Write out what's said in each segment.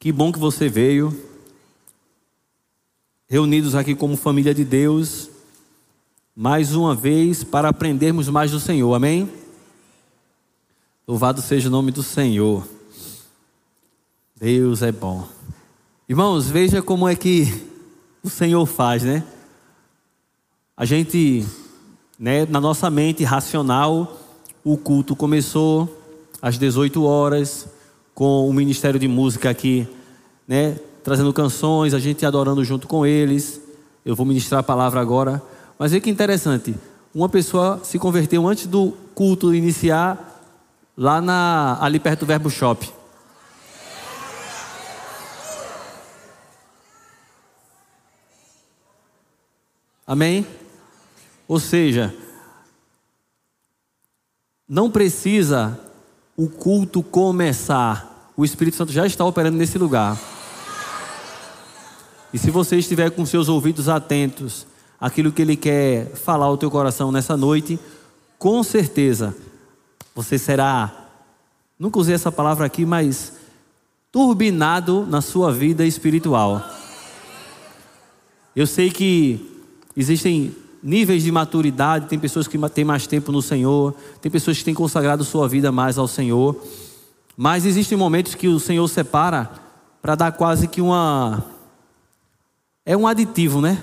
Que bom que você veio. Reunidos aqui como família de Deus, mais uma vez para aprendermos mais do Senhor. Amém? Louvado seja o nome do Senhor. Deus é bom. Irmãos, veja como é que o Senhor faz, né? A gente, né, na nossa mente racional, o culto começou às 18 horas, com o Ministério de Música aqui, né, trazendo canções, a gente adorando junto com eles. Eu vou ministrar a palavra agora. Mas veja que interessante, uma pessoa se converteu antes do culto iniciar, lá na, ali perto do Verbo Shop. Amém? Ou seja, não precisa o culto começar, o Espírito Santo já está operando nesse lugar. E se você estiver com seus ouvidos atentos àquilo que Ele quer falar ao teu coração nessa noite, com certeza você será, nunca usei essa palavra aqui, mas turbinado na sua vida espiritual. Eu sei que existem níveis de maturidade, tem pessoas que têm mais tempo no Senhor, tem pessoas que têm consagrado sua vida mais ao Senhor, mas existem momentos que o Senhor separa para dar quase que uma. É um aditivo, né?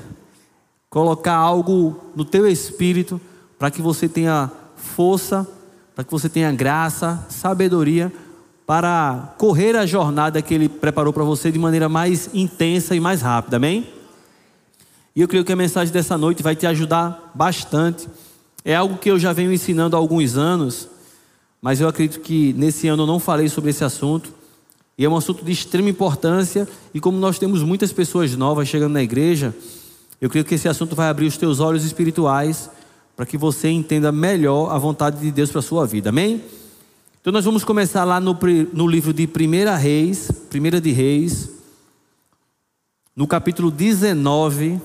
Colocar algo no teu espírito para que você tenha força, para que você tenha graça, sabedoria para correr a jornada que Ele preparou para você de maneira mais intensa e mais rápida, amém? E eu creio que a mensagem dessa noite vai te ajudar bastante. É algo que eu já venho ensinando há alguns anos, mas eu acredito que nesse ano eu não falei sobre esse assunto. E é um assunto de extrema importância. E como nós temos muitas pessoas novas chegando na igreja, eu creio que esse assunto vai abrir os teus olhos espirituais para que você entenda melhor a vontade de Deus para a sua vida. Amém? Então nós vamos começar lá no, no livro de 1 Reis, 1 de Reis, no capítulo 19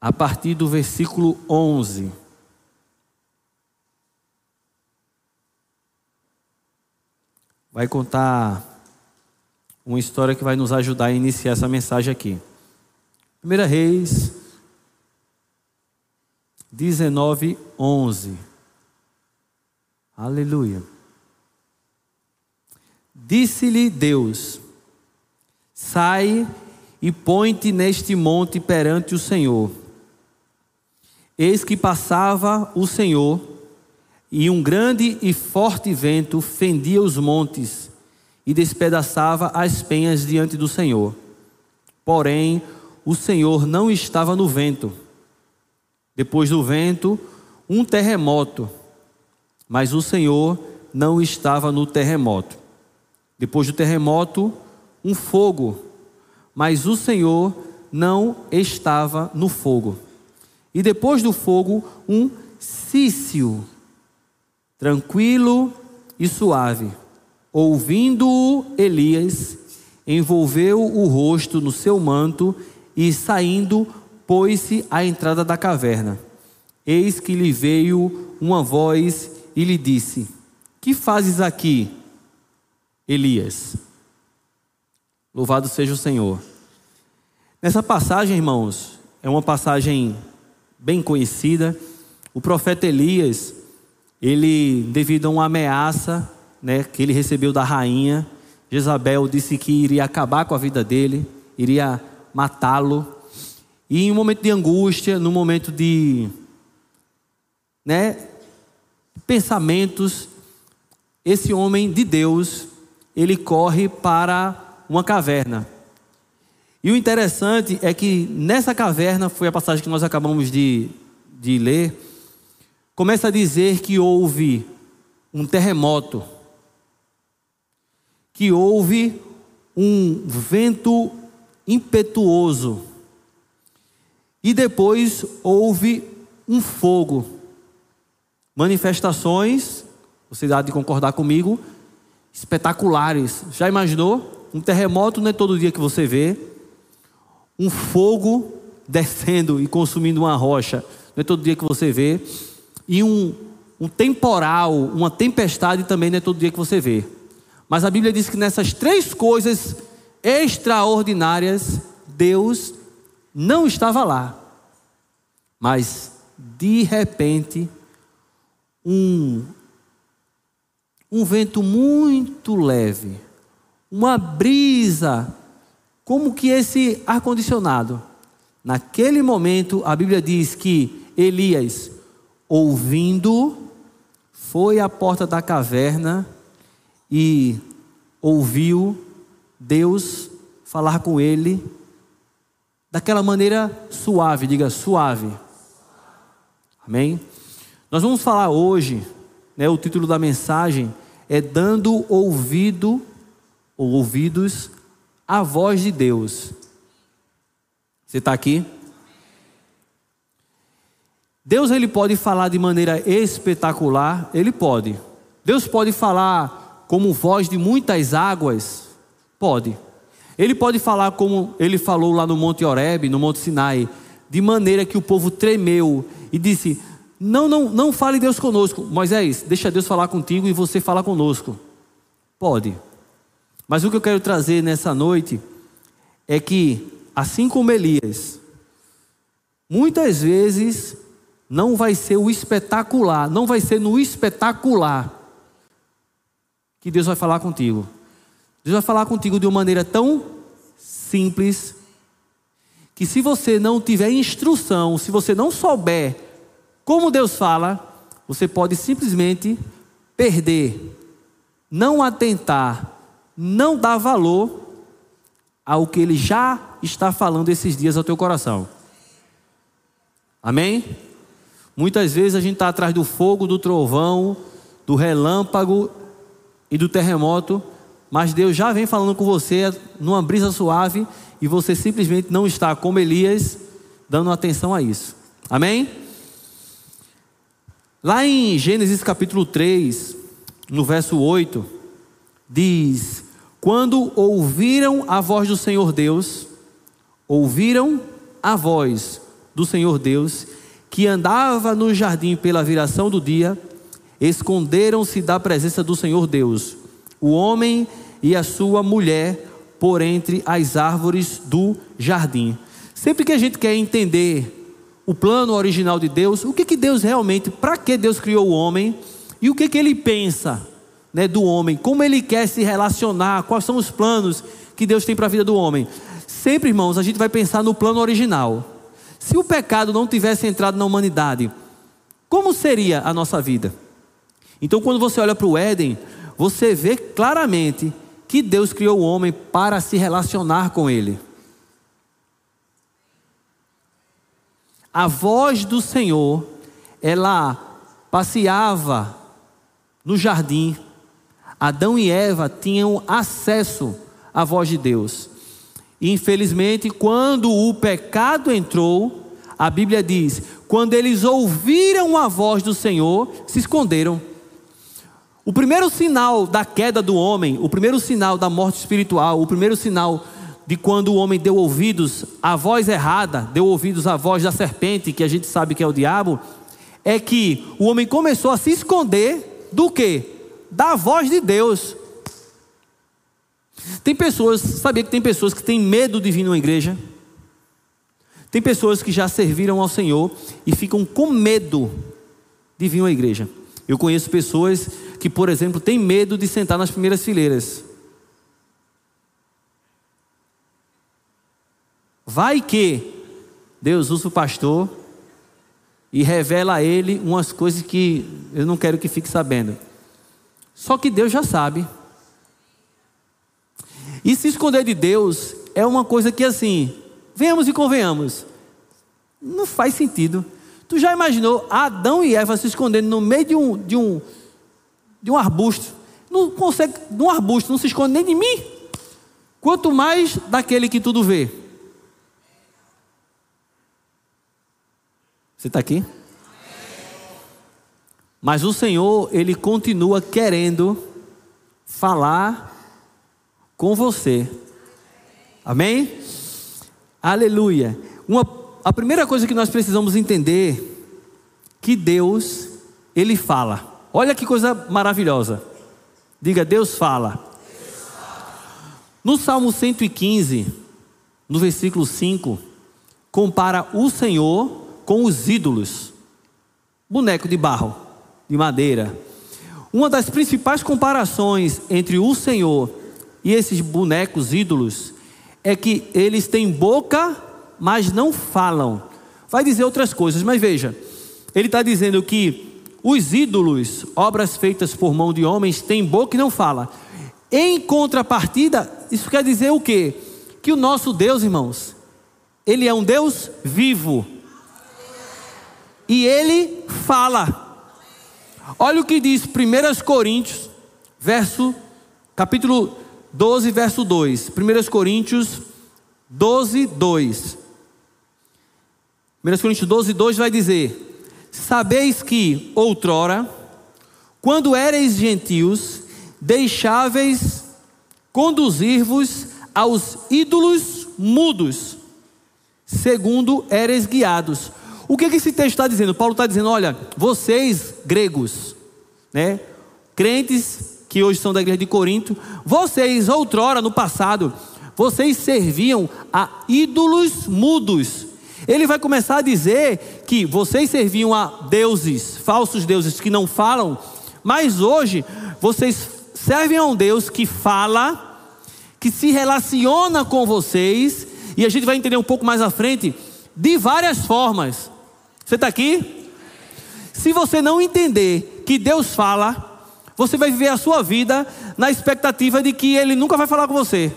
a partir do versículo 11. Vai contar uma história que vai nos ajudar a iniciar essa mensagem aqui. 1 Reis 19, 11. Aleluia. Disse-lhe Deus: Sai e põe-te neste monte perante o Senhor Eis que passava o Senhor, e um grande e forte vento fendia os montes e despedaçava as penhas diante do Senhor. Porém, o Senhor não estava no vento. Depois do vento, um terremoto, mas o Senhor não estava no terremoto. Depois do terremoto, um fogo, mas o Senhor não estava no fogo e depois do fogo, um cício, tranquilo e suave. Ouvindo-o, Elias envolveu o rosto no seu manto e, saindo, pôs-se à entrada da caverna. Eis que lhe veio uma voz e lhe disse: Que fazes aqui, Elias? Louvado seja o Senhor. Nessa passagem, irmãos, é uma passagem bem conhecida. O profeta Elias, ele, devido a uma ameaça né, que ele recebeu da rainha, Jezabel disse que iria acabar com a vida dele, iria matá-lo. E em um momento de angústia, no momento de né, pensamentos, esse homem de Deus, ele corre para uma caverna. E o interessante é que nessa caverna, foi a passagem que nós acabamos de, de ler, começa a dizer que houve um terremoto, que houve um vento impetuoso, e depois houve um fogo. Manifestações, você há de concordar comigo, espetaculares. Já imaginou? Um terremoto não é todo dia que você vê um fogo descendo e consumindo uma rocha, não é todo dia que você vê, e um, um temporal, uma tempestade também não é todo dia que você vê. Mas a Bíblia diz que nessas três coisas extraordinárias, Deus não estava lá. Mas, de repente, um, um vento muito leve, uma brisa, como que esse ar-condicionado. Naquele momento, a Bíblia diz que Elias, ouvindo, foi à porta da caverna e ouviu Deus falar com ele daquela maneira suave, diga suave. Amém? Nós vamos falar hoje, né, o título da mensagem é Dando ouvido ou ouvidos à voz de Deus. Você está aqui? Deus ele pode falar de maneira espetacular, ele pode. Deus pode falar como voz de muitas águas, pode. Ele pode falar como ele falou lá no Monte Oreb, no Monte Sinai, de maneira que o povo tremeu e disse: Não, não, não fale Deus conosco. Moisés, deixa Deus falar contigo e você fala conosco. Pode. Mas o que eu quero trazer nessa noite é que, assim como Elias, muitas vezes não vai ser o espetacular, não vai ser no espetacular que Deus vai falar contigo. Deus vai falar contigo de uma maneira tão simples que se você não tiver instrução, se você não souber como Deus fala, você pode simplesmente perder, não atentar, não dar valor ao que Ele já está falando esses dias ao teu coração. Amém? Muitas vezes a gente está atrás do fogo, do trovão, do relâmpago e do terremoto, mas Deus já vem falando com você numa brisa suave e você simplesmente não está como Elias dando atenção a isso. Amém? Lá em Gênesis capítulo 3, no verso 8, diz: Quando ouviram a voz do Senhor Deus, ouviram a voz do Senhor Deus que andava no jardim pela viração do dia, esconderam-se da presença do Senhor Deus, o homem e a sua mulher, por entre as árvores do jardim. Sempre que a gente quer entender o plano original de Deus, o que, que Deus realmente, para que Deus criou o homem e o que, que ele pensa né, do homem, como ele quer se relacionar, quais são os planos que Deus tem para a vida do homem. Sempre, irmãos, a gente vai pensar no plano original. Se o pecado não tivesse entrado na humanidade, como seria a nossa vida? Então, quando você olha para o Éden, você vê claramente que Deus criou o homem para se relacionar com ele. A voz do Senhor, ela passeava no jardim. Adão e Eva tinham acesso à voz de Deus. Infelizmente, quando o pecado entrou, a Bíblia diz: quando eles ouviram a voz do Senhor, se esconderam. O primeiro sinal da queda do homem, o primeiro sinal da morte espiritual, o primeiro sinal de quando o homem deu ouvidos à voz errada, deu ouvidos à voz da serpente, que a gente sabe que é o diabo, é que o homem começou a se esconder do que? Da voz de Deus. Tem pessoas, sabia que tem pessoas que têm medo de vir numa igreja? Tem pessoas que já serviram ao Senhor e ficam com medo de vir uma igreja. Eu conheço pessoas que, por exemplo, têm medo de sentar nas primeiras fileiras. Vai que Deus usa o pastor e revela a ele umas coisas que eu não quero que fique sabendo. Só que Deus já sabe. E se esconder de Deus é uma coisa que assim, venhamos e convenhamos, não faz sentido. Tu já imaginou Adão e Eva se escondendo no meio de um, de um, de um arbusto? Não consegue, de um arbusto, não se esconde nem de mim. Quanto mais daquele que tudo vê. Você está aqui? Mas o Senhor, Ele continua querendo falar com você. Amém? Aleluia. Uma, a primeira coisa que nós precisamos entender que Deus, ele fala. Olha que coisa maravilhosa. Diga, Deus fala. No Salmo 115, no versículo 5, compara o Senhor com os ídolos, boneco de barro, de madeira. Uma das principais comparações entre o Senhor e esses bonecos ídolos é que eles têm boca, mas não falam. Vai dizer outras coisas, mas veja, ele está dizendo que os ídolos, obras feitas por mão de homens, têm boca e não fala. Em contrapartida, isso quer dizer o quê? Que o nosso Deus, irmãos, ele é um Deus vivo. E ele fala. Olha o que diz 1 Coríntios, verso, capítulo 12, verso 2. 1 Coríntios 12, 2. 1 Coríntios 12, 2 vai dizer: Sabeis que outrora, quando ereis gentios, deixáveis conduzir-vos aos ídolos mudos, segundo eres guiados. O que, que esse texto está dizendo? Paulo está dizendo: olha, vocês gregos, né, crentes que hoje são da igreja de Corinto, vocês, outrora, no passado, vocês serviam a ídolos mudos. Ele vai começar a dizer que vocês serviam a deuses, falsos deuses que não falam, mas hoje vocês servem a um Deus que fala, que se relaciona com vocês, e a gente vai entender um pouco mais à frente, de várias formas. Você está aqui? Se você não entender que Deus fala, você vai viver a sua vida na expectativa de que Ele nunca vai falar com você.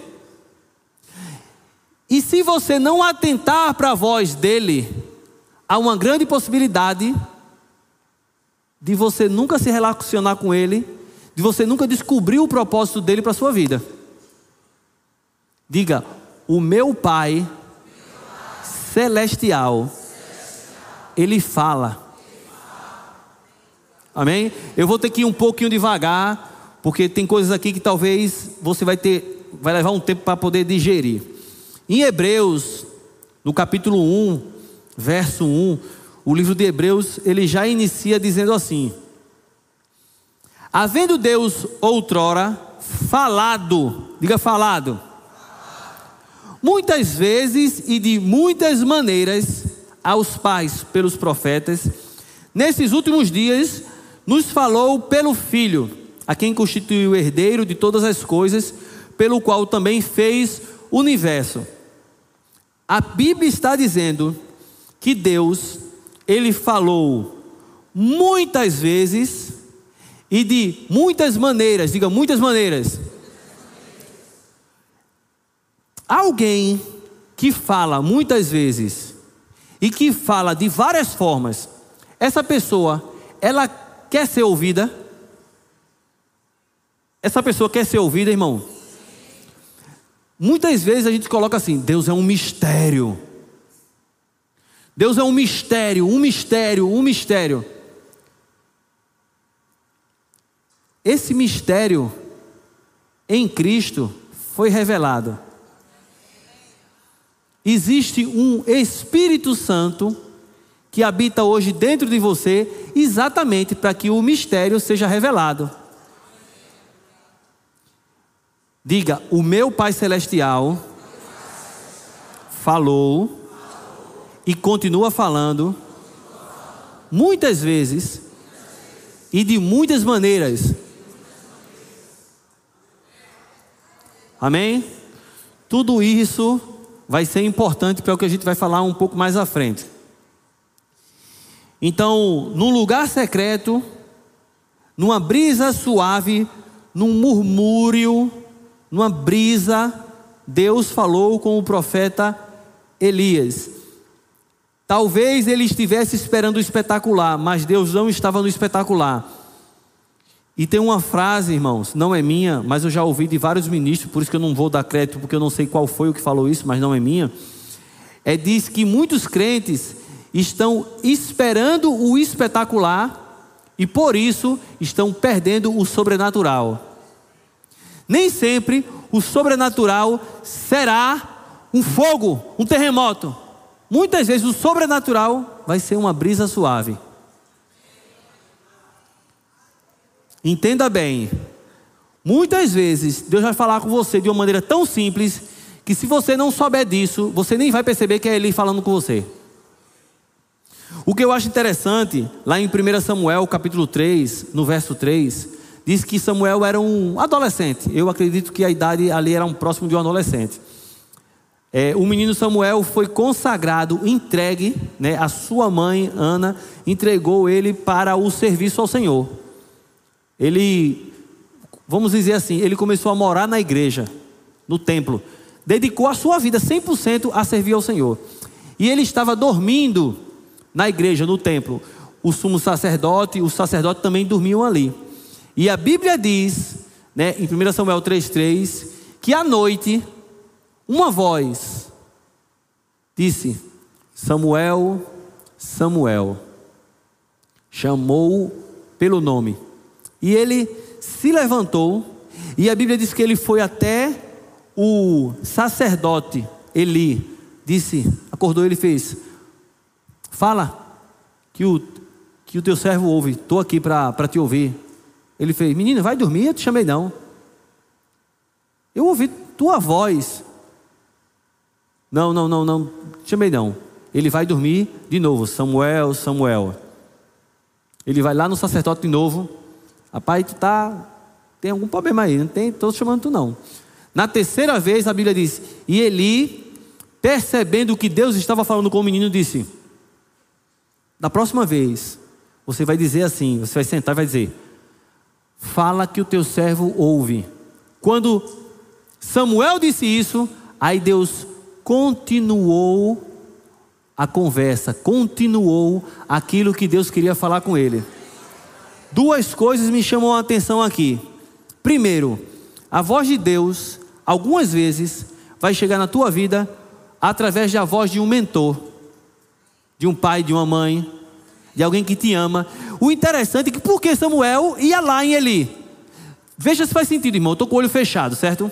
E se você não atentar para a voz dele, há uma grande possibilidade de você nunca se relacionar com ele, de você nunca descobrir o propósito dele para a sua vida. Diga: O meu Pai celestial, ele fala. Amém? Eu vou ter que ir um pouquinho devagar, porque tem coisas aqui que talvez você vai ter, vai levar um tempo para poder digerir. Em Hebreus, no capítulo 1, verso 1, o livro de Hebreus, ele já inicia dizendo assim: Havendo Deus outrora falado, diga falado, muitas vezes e de muitas maneiras aos pais pelos profetas, nesses últimos dias nos falou pelo Filho, a quem constituiu o herdeiro de todas as coisas, pelo qual também fez o universo a Bíblia está dizendo que Deus, ele falou muitas vezes e de muitas maneiras, diga muitas maneiras. Alguém que fala muitas vezes e que fala de várias formas, essa pessoa, ela quer ser ouvida? Essa pessoa quer ser ouvida, irmão? Muitas vezes a gente coloca assim: Deus é um mistério. Deus é um mistério, um mistério, um mistério. Esse mistério em Cristo foi revelado. Existe um Espírito Santo que habita hoje dentro de você, exatamente para que o mistério seja revelado. Diga: O meu Pai Celestial falou e continua falando muitas vezes e de muitas maneiras. Amém? Tudo isso vai ser importante para o que a gente vai falar um pouco mais à frente. Então, num lugar secreto, numa brisa suave, num murmúrio, numa brisa, Deus falou com o profeta Elias. Talvez ele estivesse esperando o espetacular, mas Deus não estava no espetacular. E tem uma frase, irmãos, não é minha, mas eu já ouvi de vários ministros, por isso que eu não vou dar crédito, porque eu não sei qual foi o que falou isso, mas não é minha. É diz que muitos crentes estão esperando o espetacular e por isso estão perdendo o sobrenatural. Nem sempre o sobrenatural será um fogo, um terremoto. Muitas vezes o sobrenatural vai ser uma brisa suave. Entenda bem, Muitas vezes Deus vai falar com você de uma maneira tão simples que se você não souber disso, você nem vai perceber que é Ele falando com você. O que eu acho interessante, lá em 1 Samuel, capítulo 3, no verso 3, diz que Samuel era um adolescente. Eu acredito que a idade ali era um próximo de um adolescente. É, o menino Samuel foi consagrado, entregue, né, a sua mãe, Ana, entregou ele para o serviço ao Senhor. Ele, vamos dizer assim, ele começou a morar na igreja, no templo. Dedicou a sua vida 100% a servir ao Senhor. E ele estava dormindo na igreja, no templo. O sumo sacerdote e o sacerdote também dormiam ali. E a Bíblia diz, né, em 1 Samuel 3,3, que à noite, uma voz disse: Samuel, Samuel, chamou pelo nome. E ele se levantou, e a Bíblia diz que ele foi até o sacerdote Eli, disse, acordou, ele fez: Fala, que o, que o teu servo ouve, estou aqui para te ouvir. Ele fez: Menina, vai dormir? Eu te chamei não. Eu ouvi tua voz. Não, não, não, não, te chamei não. Ele vai dormir de novo. Samuel, Samuel. Ele vai lá no sacerdote de novo. Rapaz, tu tá. Tem algum problema aí? Não tem? Estou chamando tu não. Na terceira vez a Bíblia diz: E Eli, percebendo que Deus estava falando com o menino, disse: Da próxima vez, você vai dizer assim: você vai sentar e vai dizer: fala que o teu servo ouve. Quando Samuel disse isso, aí Deus continuou a conversa, continuou aquilo que Deus queria falar com ele. Duas coisas me chamam a atenção aqui. Primeiro, a voz de Deus, algumas vezes, vai chegar na tua vida através da voz de um mentor, de um pai, de uma mãe, de alguém que te ama. O interessante é que por que Samuel ia lá em Eli? Veja se faz sentido, irmão. Estou com o olho fechado, certo?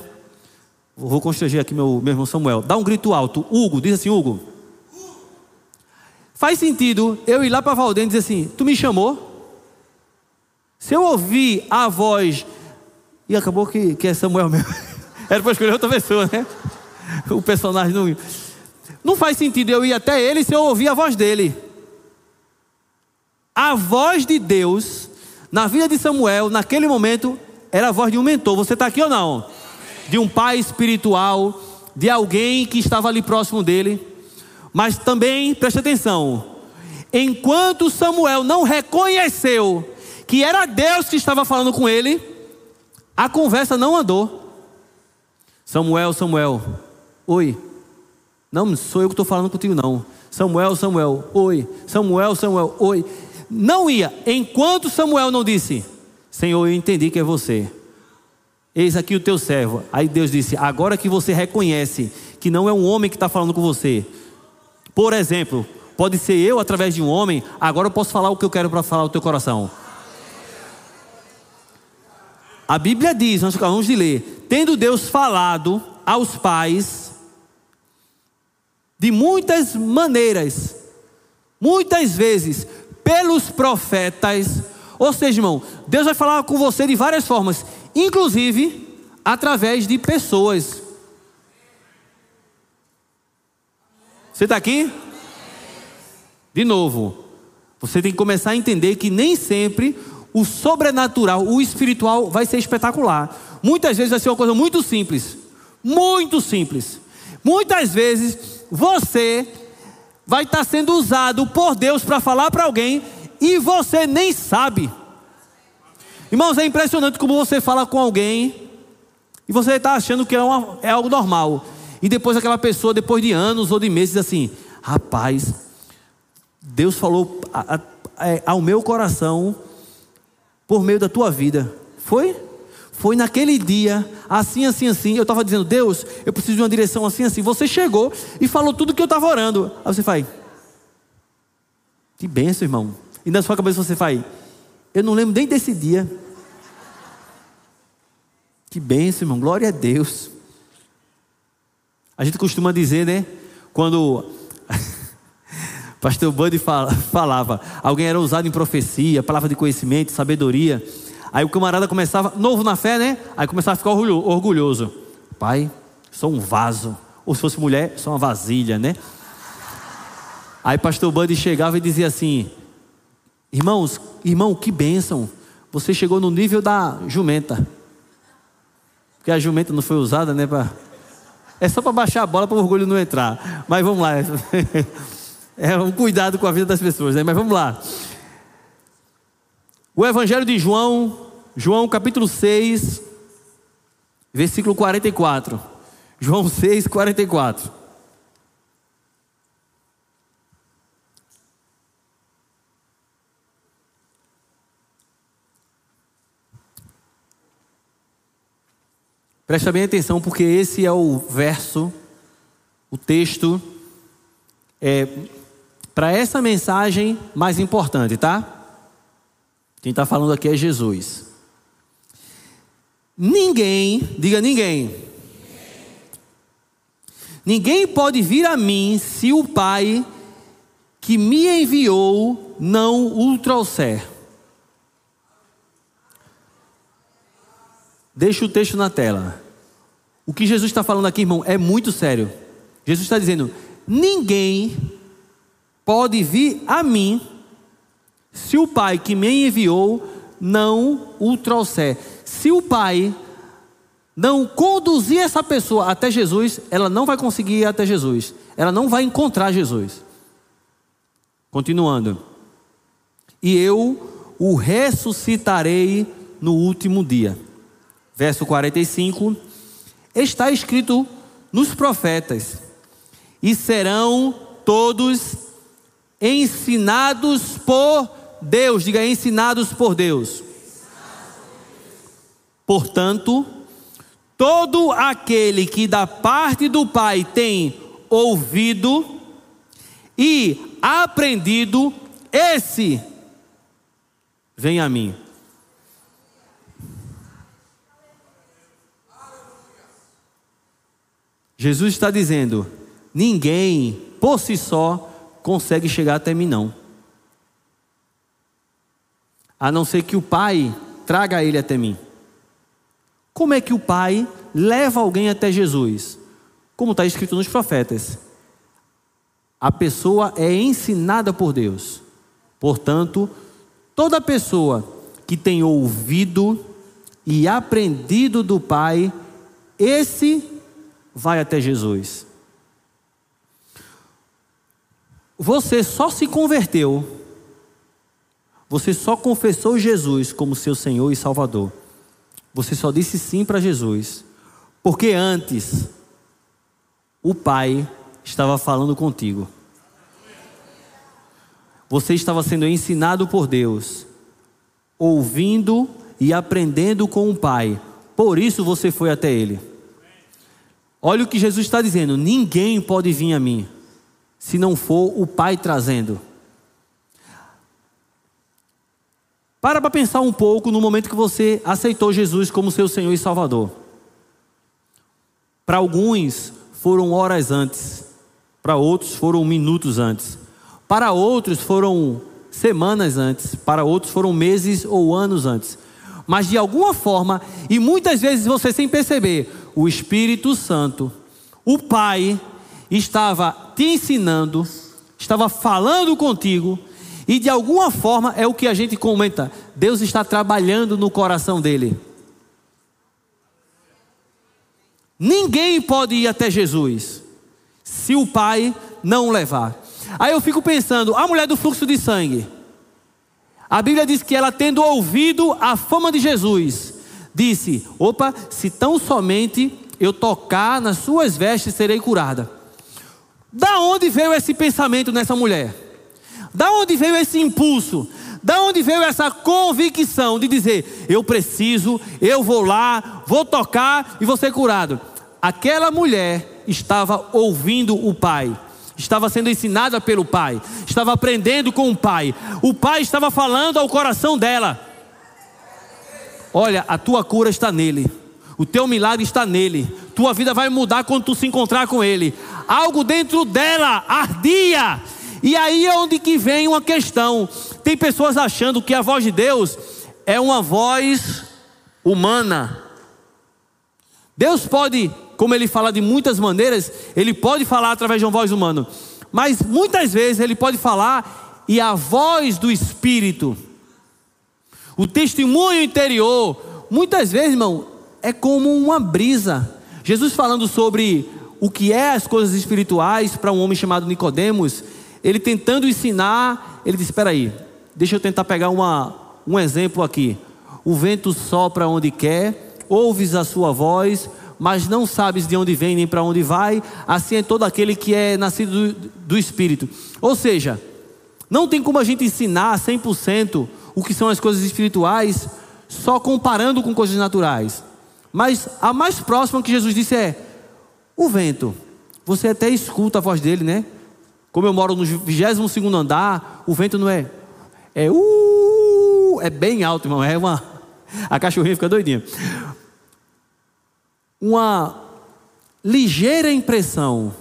Vou constranger aqui meu, meu irmão Samuel. Dá um grito alto. Hugo, diz assim, Hugo. Faz sentido eu ir lá para Valdem e dizer assim: Tu me chamou? Se eu ouvir a voz. E acabou que, que é Samuel mesmo. Era para escolher outra pessoa, né? O personagem não. Não faz sentido eu ir até ele se eu ouvir a voz dele a voz de Deus na vida de Samuel, naquele momento, era a voz de um mentor. Você está aqui ou não? De um pai espiritual, de alguém que estava ali próximo dele. Mas também, preste atenção, enquanto Samuel não reconheceu que era Deus que estava falando com ele, a conversa não andou. Samuel, Samuel, oi. Não sou eu que estou falando contigo, não. Samuel, Samuel, oi. Samuel, Samuel, oi. Não ia, enquanto Samuel não disse: Senhor, eu entendi que é você. Eis aqui o teu servo. Aí Deus disse: Agora que você reconhece que não é um homem que está falando com você. Por exemplo, pode ser eu através de um homem, agora eu posso falar o que eu quero para falar o teu coração. A Bíblia diz, nós acabamos de ler, tendo Deus falado aos pais de muitas maneiras, muitas vezes, pelos profetas. Ou seja, irmão, Deus vai falar com você de várias formas, inclusive através de pessoas. Você está aqui? De novo, você tem que começar a entender que nem sempre o sobrenatural, o espiritual vai ser espetacular. Muitas vezes vai ser uma coisa muito simples. Muito simples. Muitas vezes você vai estar sendo usado por Deus para falar para alguém e você nem sabe. Irmãos, é impressionante como você fala com alguém e você está achando que é, uma, é algo normal. E depois aquela pessoa, depois de anos ou de meses, assim: rapaz, Deus falou a, a, a, é, ao meu coração por meio da tua vida. Foi? Foi naquele dia, assim, assim, assim. Eu estava dizendo, Deus, eu preciso de uma direção assim, assim. Você chegou e falou tudo que eu estava orando. Aí você faz, que benção, irmão. E na sua cabeça você faz, eu não lembro nem desse dia. Que benção, irmão. Glória a Deus. A gente costuma dizer, né? Quando pastor Buddy falava, alguém era usado em profecia, palavra de conhecimento, sabedoria. Aí o camarada começava, novo na fé, né? Aí começava a ficar orgulhoso. Pai, sou um vaso. Ou se fosse mulher, sou uma vasilha, né? Aí pastor Buddy chegava e dizia assim: Irmãos, irmão, que bênção. Você chegou no nível da jumenta. Porque a jumenta não foi usada, né? Pra... É só para baixar a bola para o orgulho não entrar. Mas vamos lá. É um cuidado com a vida das pessoas, né? Mas vamos lá. O Evangelho de João, João capítulo 6, versículo 44. João 6, 44. Presta bem atenção, porque esse é o verso, o texto, é, para essa mensagem mais importante, tá? Quem está falando aqui é Jesus. Ninguém, diga ninguém. Ninguém pode vir a mim se o Pai que me enviou não o trouxer. Deixa o texto na tela. O que Jesus está falando aqui, irmão, é muito sério. Jesus está dizendo: ninguém pode vir a mim se o Pai que me enviou não o trouxer. Se o Pai não conduzir essa pessoa até Jesus, ela não vai conseguir ir até Jesus. Ela não vai encontrar Jesus. Continuando. E eu o ressuscitarei no último dia verso 45, está escrito nos profetas: e serão todos ensinados por Deus, diga ensinados por Deus. Portanto, todo aquele que da parte do Pai tem ouvido e aprendido, esse vem a mim. Jesus está dizendo: ninguém por si só consegue chegar até mim, não. A não ser que o Pai traga ele até mim. Como é que o Pai leva alguém até Jesus? Como está escrito nos profetas. A pessoa é ensinada por Deus. Portanto, toda pessoa que tem ouvido e aprendido do Pai, esse vai até Jesus. Você só se converteu, você só confessou Jesus como seu Senhor e Salvador. Você só disse sim para Jesus, porque antes o Pai estava falando contigo. Você estava sendo ensinado por Deus, ouvindo e aprendendo com o Pai. Por isso você foi até Ele. Olha o que Jesus está dizendo: ninguém pode vir a mim, se não for o Pai trazendo. Para para pensar um pouco no momento que você aceitou Jesus como seu Senhor e Salvador. Para alguns foram horas antes, para outros foram minutos antes, para outros foram semanas antes, para outros foram meses ou anos antes. Mas de alguma forma, e muitas vezes você sem perceber, o Espírito Santo, o Pai, estava te ensinando, estava falando contigo, e de alguma forma é o que a gente comenta: Deus está trabalhando no coração dele. Ninguém pode ir até Jesus se o Pai não levar. Aí eu fico pensando: a mulher do fluxo de sangue. A Bíblia diz que ela, tendo ouvido a fama de Jesus, disse: Opa, se tão somente eu tocar nas suas vestes, serei curada. Da onde veio esse pensamento nessa mulher? Da onde veio esse impulso? Da onde veio essa convicção de dizer: Eu preciso, eu vou lá, vou tocar e vou ser curado? Aquela mulher estava ouvindo o Pai, estava sendo ensinada pelo Pai, estava aprendendo com o Pai. O Pai estava falando ao coração dela. Olha, a tua cura está nele. O teu milagre está nele. Tua vida vai mudar quando tu se encontrar com ele. Algo dentro dela ardia. E aí é onde que vem uma questão. Tem pessoas achando que a voz de Deus é uma voz humana. Deus pode, como ele fala de muitas maneiras, ele pode falar através de uma voz humana, mas muitas vezes ele pode falar e a voz do Espírito, o testemunho interior, muitas vezes, irmão, é como uma brisa. Jesus falando sobre o que é as coisas espirituais para um homem chamado Nicodemos, ele tentando ensinar, ele disse: Espera aí, deixa eu tentar pegar uma, um exemplo aqui. O vento sopra onde quer, ouves a sua voz, mas não sabes de onde vem nem para onde vai. Assim é todo aquele que é nascido do, do Espírito. Ou seja, não tem como a gente ensinar 100% o que são as coisas espirituais só comparando com coisas naturais. Mas a mais próxima que Jesus disse é: o vento. Você até escuta a voz dele, né? Como eu moro no 22 andar, o vento não é. É uh, é bem alto, irmão. É uma. A cachorrinha fica doidinha. Uma ligeira impressão.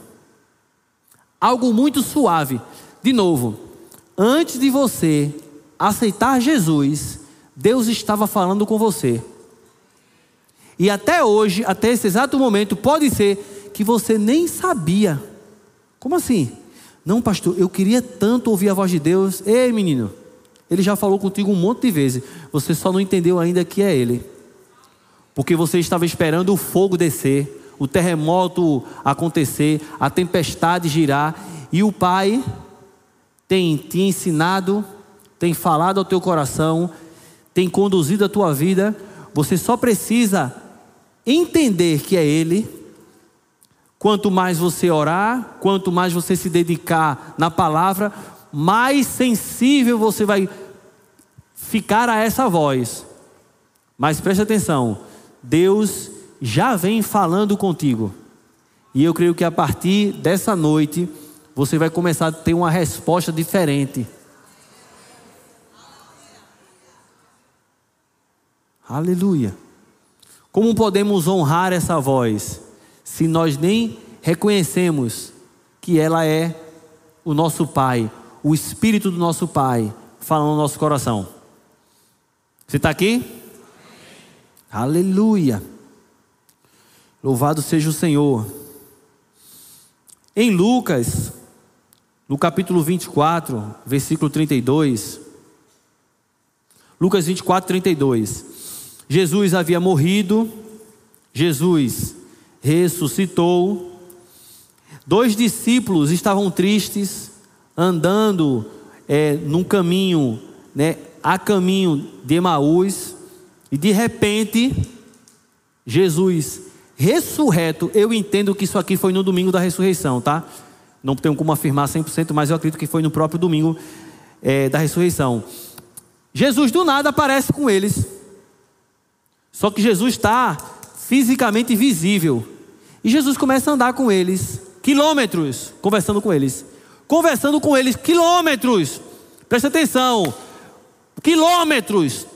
Algo muito suave. De novo, antes de você aceitar Jesus, Deus estava falando com você. E até hoje, até esse exato momento, pode ser que você nem sabia. Como assim? Não, pastor, eu queria tanto ouvir a voz de Deus. Ei, menino, ele já falou contigo um monte de vezes. Você só não entendeu ainda que é ele. Porque você estava esperando o fogo descer, o terremoto acontecer, a tempestade girar. E o Pai tem te ensinado, tem falado ao teu coração, tem conduzido a tua vida. Você só precisa entender que é Ele, quanto mais você orar, quanto mais você se dedicar na palavra, mais sensível você vai ficar a essa voz. Mas preste atenção, Deus já vem falando contigo. E eu creio que a partir dessa noite você vai começar a ter uma resposta diferente. Aleluia. Como podemos honrar essa voz se nós nem reconhecemos que ela é o nosso Pai, o Espírito do nosso Pai, falando no nosso coração? Você está aqui? Aleluia. Louvado seja o Senhor. Em Lucas, no capítulo 24, versículo 32. Lucas 24, 32. Jesus havia morrido, Jesus ressuscitou. Dois discípulos estavam tristes, andando é, num caminho, né, a caminho de Emaús, e de repente, Jesus ressurreto, eu entendo que isso aqui foi no domingo da ressurreição, tá? Não tenho como afirmar 100%, mas eu acredito que foi no próprio domingo é, da ressurreição. Jesus do nada aparece com eles só que Jesus está fisicamente visível. E Jesus começa a andar com eles, quilômetros, conversando com eles. Conversando com eles, quilômetros. Presta atenção. Quilômetros.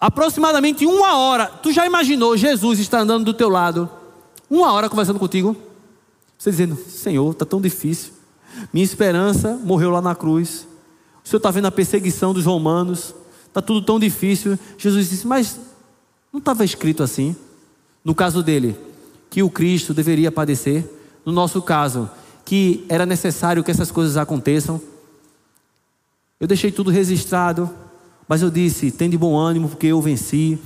Aproximadamente uma hora. Tu já imaginou Jesus estar andando do teu lado? Uma hora conversando contigo? Você dizendo, Senhor, está tão difícil. Minha esperança morreu lá na cruz. O Senhor está vendo a perseguição dos romanos está tudo tão difícil. Jesus disse, mas não estava escrito assim. No caso dele, que o Cristo deveria padecer. No nosso caso, que era necessário que essas coisas aconteçam. Eu deixei tudo registrado, mas eu disse: tem de bom ânimo, porque eu venci.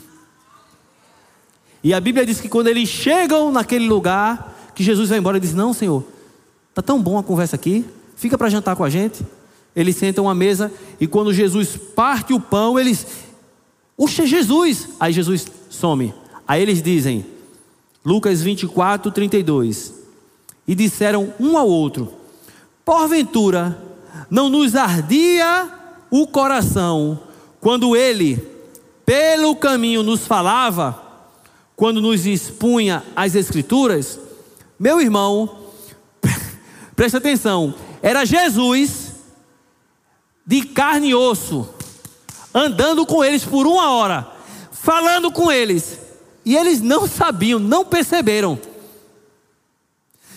E a Bíblia diz que quando eles chegam naquele lugar, que Jesus vai embora, ele diz: Não, Senhor, está tão bom a conversa aqui, fica para jantar com a gente. Eles sentam à mesa e quando Jesus parte o pão, eles. Oxe, Jesus! Aí Jesus some. Aí eles dizem, Lucas 24, 32. E disseram um ao outro: Porventura, não nos ardia o coração quando ele, pelo caminho, nos falava, quando nos expunha as Escrituras? Meu irmão, presta atenção, era Jesus de carne e osso, andando com eles por uma hora, falando com eles, e eles não sabiam, não perceberam.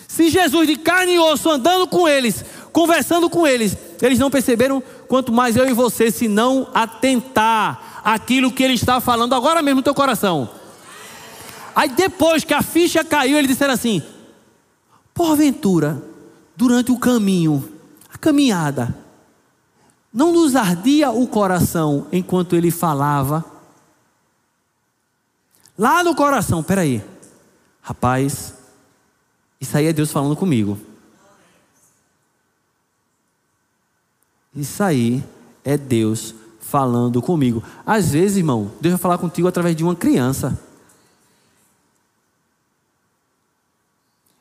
Se Jesus de carne e osso andando com eles, conversando com eles, eles não perceberam, quanto mais eu e você, se não atentar aquilo que ele está falando agora mesmo no teu coração. Aí depois que a ficha caiu, ele disseram assim: Porventura, durante o caminho, a caminhada, não nos ardia o coração enquanto ele falava? Lá no coração, peraí, rapaz, isso aí é Deus falando comigo. Isso aí é Deus falando comigo. Às vezes, irmão, Deus vai falar contigo através de uma criança.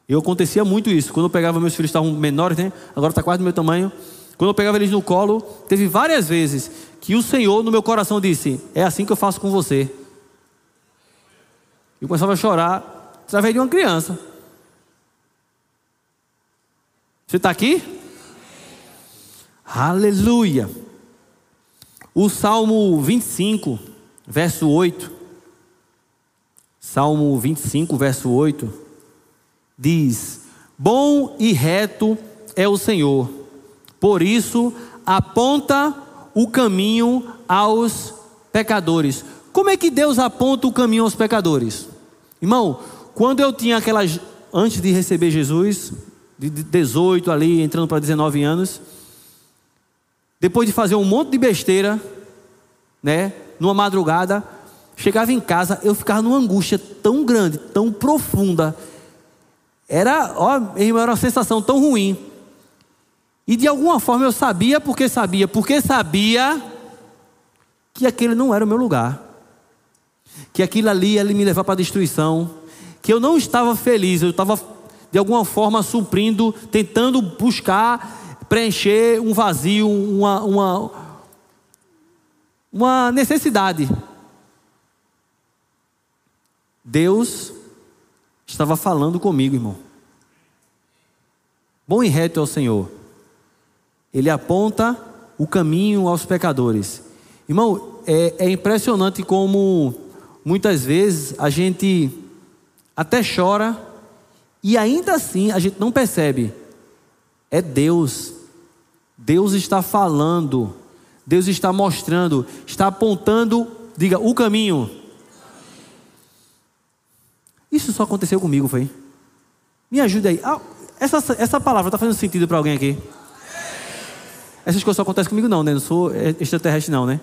Eu acontecia muito isso. Quando eu pegava meus filhos estavam menores, né? Agora está quase do meu tamanho. Quando eu pegava eles no colo, teve várias vezes que o Senhor no meu coração disse: É assim que eu faço com você. Eu começava a chorar através de uma criança. Você está aqui? Aleluia. O Salmo 25, verso 8. Salmo 25, verso 8. Diz: Bom e reto é o Senhor, por isso aponta o caminho aos pecadores. Como é que Deus aponta o caminho aos pecadores? Irmão, quando eu tinha aquelas. Antes de receber Jesus, de 18 ali, entrando para 19 anos, depois de fazer um monte de besteira, né, numa madrugada, chegava em casa, eu ficava numa angústia tão grande, tão profunda. Era, ó, irmão, era uma sensação tão ruim. E de alguma forma eu sabia porque sabia, porque sabia que aquele não era o meu lugar. Que aquilo ali ia me levar para a destruição. Que eu não estava feliz, eu estava de alguma forma suprindo, tentando buscar preencher um vazio, uma, uma, uma necessidade. Deus estava falando comigo, irmão. Bom e reto é o Senhor. Ele aponta o caminho aos pecadores. Irmão, é, é impressionante como muitas vezes a gente até chora e ainda assim a gente não percebe. É Deus Deus está falando, Deus está mostrando, está apontando, diga, o caminho. Isso só aconteceu comigo, foi? Me ajude aí. Ah, essa, essa palavra está fazendo sentido para alguém aqui? Essas coisas só acontecem comigo, não, né? Não sou extraterrestre, não, né?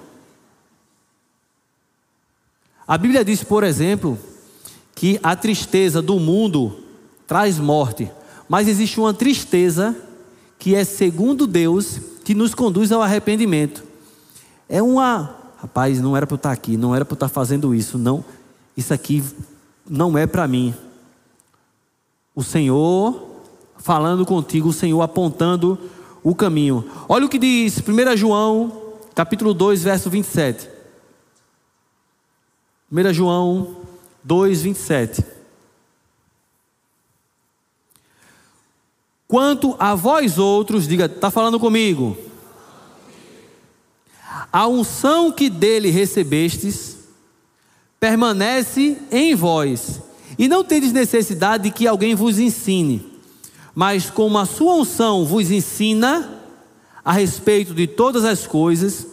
A Bíblia diz, por exemplo, que a tristeza do mundo traz morte, mas existe uma tristeza que é segundo Deus, que nos conduz ao arrependimento. É uma, rapaz, não era para eu estar aqui, não era para eu estar fazendo isso, não. Isso aqui não é para mim. O Senhor falando contigo, o Senhor apontando o caminho. Olha o que diz 1 João, capítulo 2, verso 27. 1 João 2, 27. Quanto a vós outros, diga, está falando comigo. A unção que dele recebestes permanece em vós, e não tendes necessidade de que alguém vos ensine, mas como a sua unção vos ensina a respeito de todas as coisas,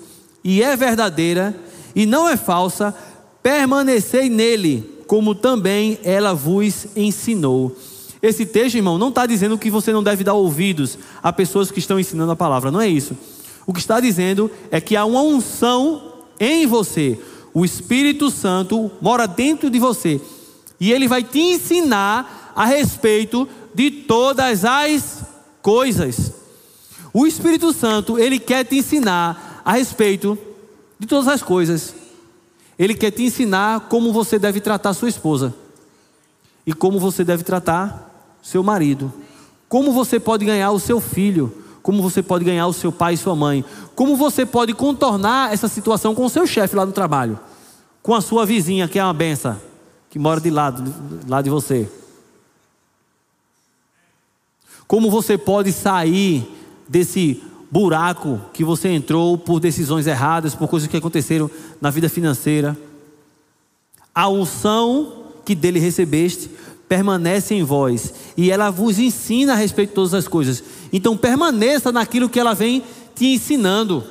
e é verdadeira e não é falsa, permanecei nele, como também ela vos ensinou. Esse texto, irmão, não está dizendo que você não deve dar ouvidos a pessoas que estão ensinando a palavra, não é isso. O que está dizendo é que há uma unção em você, o Espírito Santo mora dentro de você, e ele vai te ensinar a respeito de todas as coisas. O Espírito Santo, ele quer te ensinar a respeito de todas as coisas. Ele quer te ensinar como você deve tratar sua esposa e como você deve tratar seu marido. Como você pode ganhar o seu filho? Como você pode ganhar o seu pai e sua mãe? Como você pode contornar essa situação com o seu chefe lá no trabalho? Com a sua vizinha, que é uma benção, que mora de lado, lado de você? Como você pode sair desse buraco que você entrou por decisões erradas, por coisas que aconteceram na vida financeira? A unção que dele recebeste permanece em vós e ela vos ensina a respeito de todas as coisas. Então permaneça naquilo que ela vem te ensinando.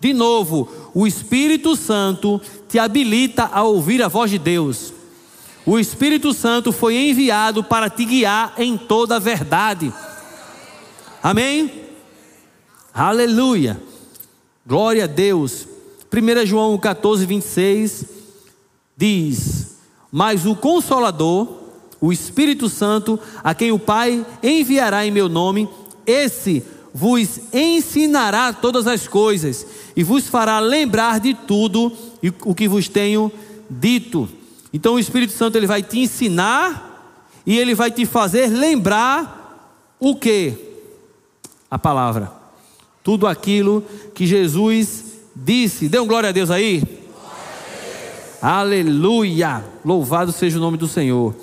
De novo, o Espírito Santo te habilita a ouvir a voz de Deus. O Espírito Santo foi enviado para te guiar em toda a verdade. Amém? Aleluia. Glória a Deus. 1 João 14, 26 diz: Mas o Consolador, o Espírito Santo, a quem o Pai enviará em meu nome, esse vos ensinará todas as coisas e vos fará lembrar de tudo o que vos tenho dito. Então o Espírito Santo ele vai te ensinar e ele vai te fazer lembrar o que? A palavra. Tudo aquilo que Jesus disse. Dê um glória a Deus aí. Deus. Aleluia! Louvado seja o nome do Senhor.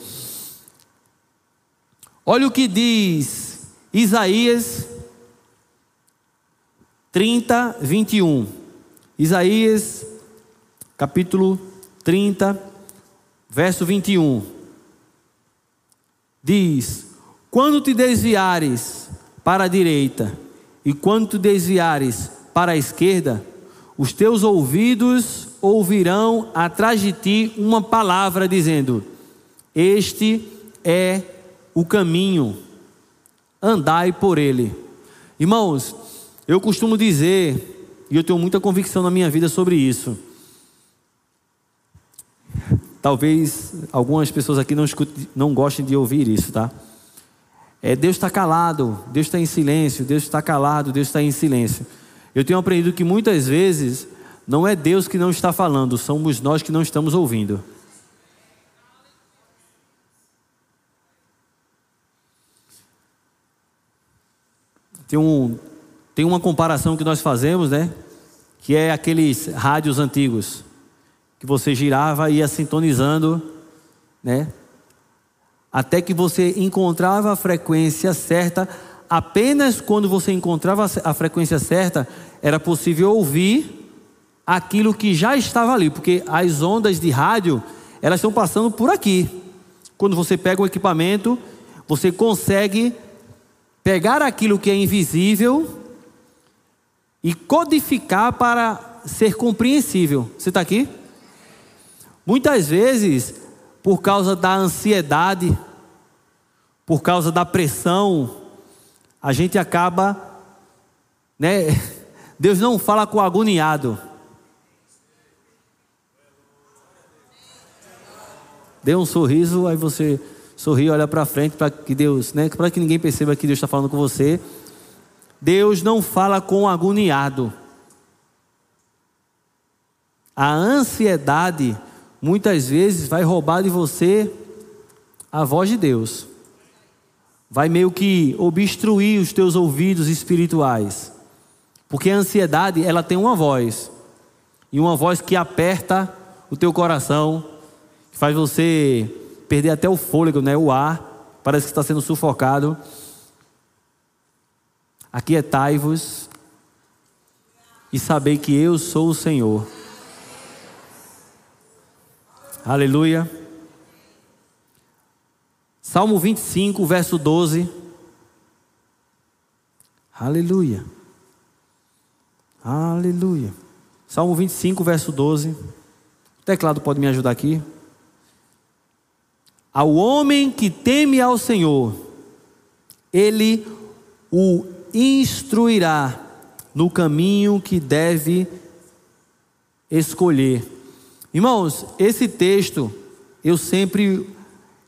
Olha o que diz Isaías 30, 21. Isaías, capítulo 30, verso 21. Diz: Quando te desviares para a direita, e quando desviares para a esquerda, os teus ouvidos ouvirão atrás de ti uma palavra dizendo: Este é o caminho, andai por ele. Irmãos, eu costumo dizer, e eu tenho muita convicção na minha vida sobre isso. Talvez algumas pessoas aqui não, escute, não gostem de ouvir isso, tá? É, Deus está calado, Deus está em silêncio, Deus está calado, Deus está em silêncio. Eu tenho aprendido que muitas vezes não é Deus que não está falando, somos nós que não estamos ouvindo. Tem um, tem uma comparação que nós fazemos, né? Que é aqueles rádios antigos que você girava e ia sintonizando, né? Até que você encontrava a frequência certa. Apenas quando você encontrava a frequência certa, era possível ouvir aquilo que já estava ali, porque as ondas de rádio, elas estão passando por aqui. Quando você pega o equipamento, você consegue pegar aquilo que é invisível e codificar para ser compreensível. Você está aqui? Muitas vezes, por causa da ansiedade, por causa da pressão, a gente acaba, né? Deus não fala com o agoniado. Dê um sorriso, aí você sorri, olha para frente para que Deus, né? Para que ninguém perceba que Deus está falando com você. Deus não fala com o agoniado. A ansiedade muitas vezes vai roubar de você a voz de Deus. Vai meio que obstruir os teus ouvidos espirituais. Porque a ansiedade, ela tem uma voz. E uma voz que aperta o teu coração, que faz você perder até o fôlego, né? O ar, parece que está sendo sufocado. Aquietai-vos e sabei que eu sou o Senhor. Aleluia. Salmo 25, verso 12. Aleluia. Aleluia. Salmo 25, verso 12. O teclado pode me ajudar aqui? Ao homem que teme ao Senhor, ele o instruirá no caminho que deve escolher. Irmãos, esse texto eu sempre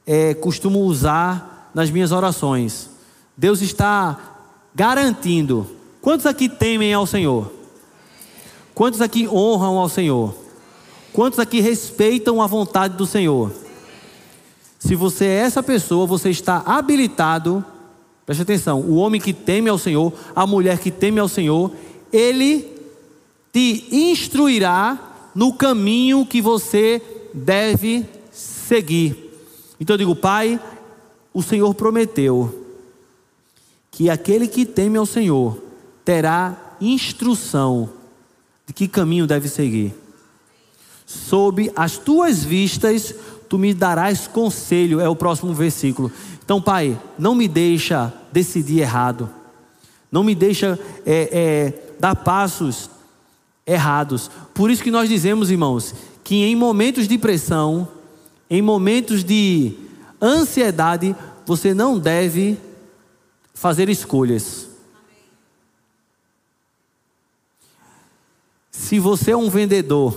é, costumo usar nas minhas orações. Deus está garantindo. Quantos aqui temem ao Senhor? Quantos aqui honram ao Senhor? Quantos aqui respeitam a vontade do Senhor? Se você é essa pessoa, você está habilitado Preste atenção: o homem que teme ao Senhor, a mulher que teme ao Senhor, ele te instruirá no caminho que você deve seguir. Então eu digo, Pai, o Senhor prometeu que aquele que teme ao Senhor terá instrução de que caminho deve seguir. Sob as tuas vistas, tu me darás conselho, é o próximo versículo. Então, Pai, não me deixa decidir errado, não me deixa é, é, dar passos errados. Por isso que nós dizemos, irmãos, que em momentos de pressão, em momentos de ansiedade, você não deve fazer escolhas. Se você é um vendedor,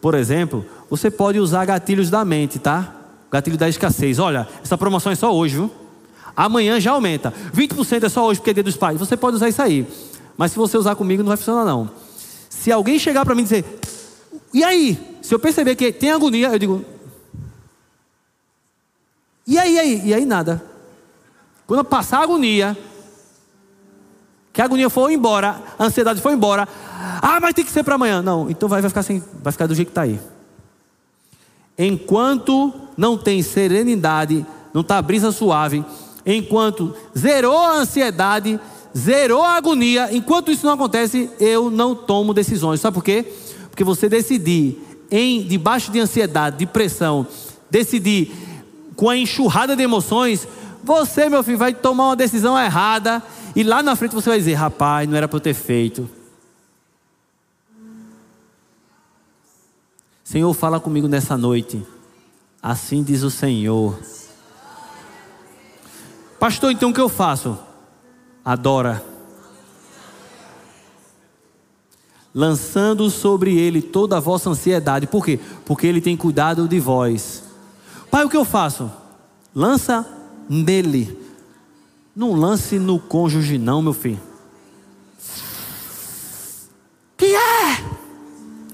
por exemplo, você pode usar gatilhos da mente, tá? Gatilho da escassez. Olha, essa promoção é só hoje, viu? Amanhã já aumenta. 20% é só hoje porque é dia dos pais. Você pode usar isso aí. Mas se você usar comigo, não vai funcionar, não. Se alguém chegar para mim e dizer, e aí? Se eu perceber que tem agonia, eu digo, e aí, e aí? E aí nada. Quando passar a agonia, que a agonia for embora, a ansiedade foi embora, ah, mas tem que ser para amanhã. Não, então vai, vai ficar assim, vai ficar do jeito que está aí. Enquanto não tem serenidade, não está brisa suave, enquanto zerou a ansiedade, zerou a agonia, enquanto isso não acontece, eu não tomo decisões. Sabe por quê? Porque você decidir em debaixo de ansiedade, de pressão, decidir com a enxurrada de emoções, você, meu filho, vai tomar uma decisão errada e lá na frente você vai dizer: rapaz, não era para eu ter feito. Senhor, fala comigo nessa noite. Assim diz o Senhor. Pastor, então o que eu faço? Adora. Lançando sobre ele toda a vossa ansiedade. Por quê? Porque ele tem cuidado de vós. Pai, o que eu faço? Lança nele. Não lance no cônjuge, não, meu filho. Que é?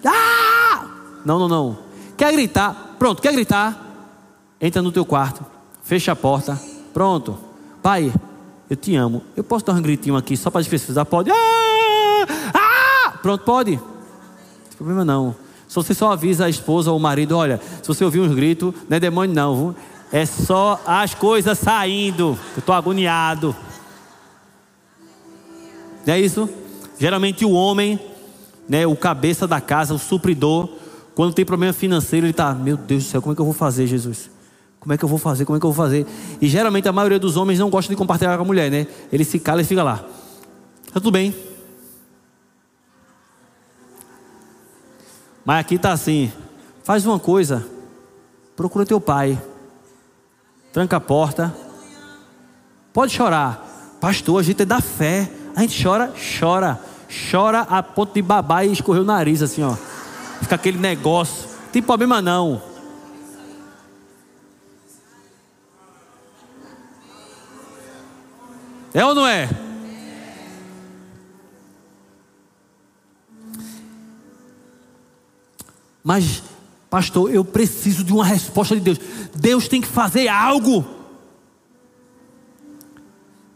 Ah! Não, não, não. Quer gritar? Pronto, quer gritar? Entra no teu quarto, fecha a porta. Pronto. Pai, eu te amo. Eu posso dar um gritinho aqui só para desprecisar? Pode. Ah! Ah! Pronto, pode. Não tem problema não. Se você só avisa a esposa ou o marido, olha, se você ouvir uns gritos, não é demônio não, viu? É só as coisas saindo. Eu estou agoniado. Não é isso? Geralmente o homem, né, o cabeça da casa, o supridor, quando tem problema financeiro, ele está, meu Deus do céu, como é que eu vou fazer, Jesus? Como é que eu vou fazer? Como é que eu vou fazer? E geralmente a maioria dos homens não gosta de compartilhar com a mulher, né? Ele se cala e fica lá. Tá tudo bem. Mas aqui está assim: faz uma coisa, procura teu pai tranca a porta. Pode chorar. Pastor, a gente é da fé. A gente chora, chora. Chora a ponto de babar e escorrer o nariz assim, ó. Fica aquele negócio. Não tem problema não. É ou não é? Mas Pastor, eu preciso de uma resposta de Deus. Deus tem que fazer algo.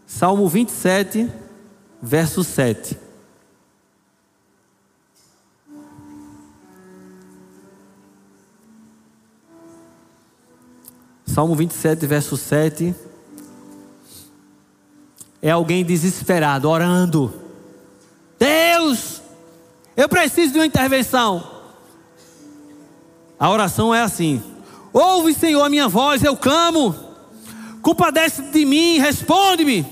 Salmo 27, verso 7. Salmo 27, verso 7. É alguém desesperado, orando. Deus, eu preciso de uma intervenção. A oração é assim: Ouve, Senhor, a minha voz, eu clamo. Compadece de mim, responde-me.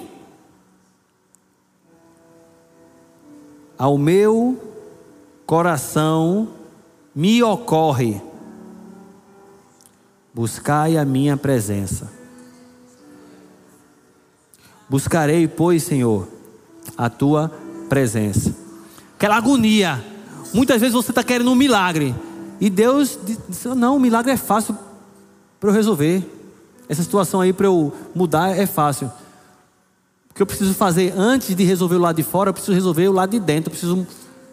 Ao meu coração me ocorre. Buscai a minha presença. Buscarei, pois, Senhor, a tua presença. Aquela agonia. Muitas vezes você está querendo um milagre. E Deus disse: Não, o milagre é fácil para eu resolver. Essa situação aí para eu mudar é fácil. O que eu preciso fazer antes de resolver o lado de fora, eu preciso resolver o lado de dentro. Eu preciso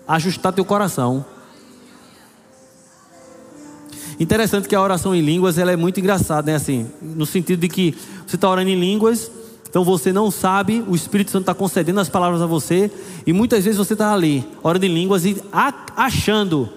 ajustar teu coração. Interessante que a oração em línguas ela é muito engraçada, né? Assim, no sentido de que você está orando em línguas, então você não sabe, o Espírito Santo está concedendo as palavras a você, e muitas vezes você está ali, orando em línguas e achando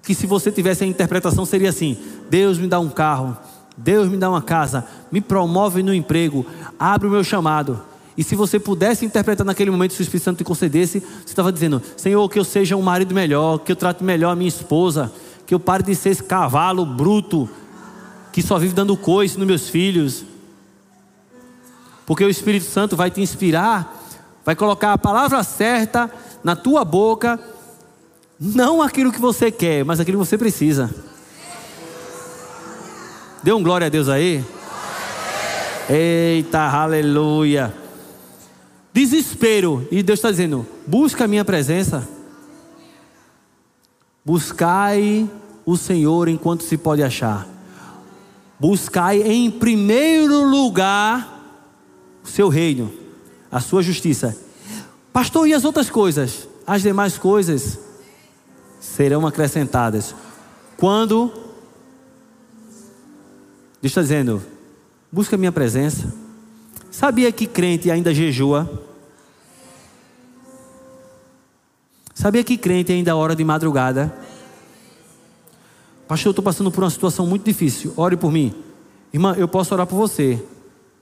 que se você tivesse a interpretação seria assim: Deus me dá um carro, Deus me dá uma casa, me promove no emprego, abre o meu chamado. E se você pudesse interpretar naquele momento, se o Espírito Santo te concedesse, você estava dizendo: Senhor, que eu seja um marido melhor, que eu trate melhor a minha esposa, que eu pare de ser esse cavalo bruto, que só vive dando coice nos meus filhos. Porque o Espírito Santo vai te inspirar, vai colocar a palavra certa na tua boca Não aquilo que você quer, mas aquilo que você precisa. Dê um glória a Deus aí. Eita, aleluia. Desespero. E Deus está dizendo: busca a minha presença. Buscai o Senhor enquanto se pode achar. Buscai em primeiro lugar o seu reino, a sua justiça. Pastor, e as outras coisas? As demais coisas serão acrescentadas. Quando Deus está dizendo: busca a minha presença. Sabia que crente ainda jejua? Sabia que crente ainda hora de madrugada? Pastor, eu estou passando por uma situação muito difícil. Ore por mim. Irmã, eu posso orar por você.